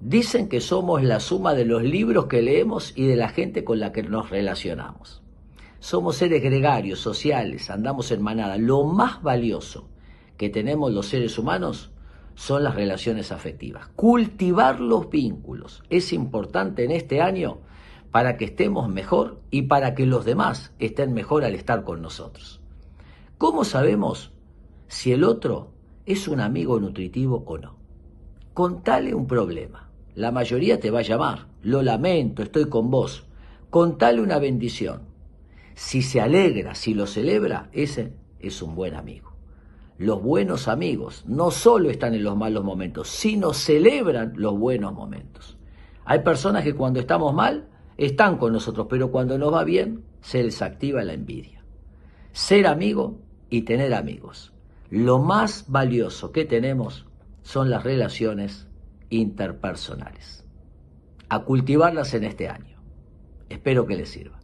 Dicen que somos la suma de los libros que leemos y de la gente con la que nos relacionamos. Somos seres gregarios, sociales, andamos en manada. Lo más valioso que tenemos los seres humanos son las relaciones afectivas. Cultivar los vínculos es importante en este año para que estemos mejor y para que los demás estén mejor al estar con nosotros. ¿Cómo sabemos si el otro es un amigo nutritivo o no? Contale un problema. La mayoría te va a llamar. Lo lamento, estoy con vos. Contale una bendición. Si se alegra, si lo celebra, ese es un buen amigo. Los buenos amigos no solo están en los malos momentos, sino celebran los buenos momentos. Hay personas que cuando estamos mal están con nosotros, pero cuando nos va bien se les activa la envidia. Ser amigo y tener amigos. Lo más valioso que tenemos son las relaciones interpersonales. A cultivarlas en este año. Espero que les sirva.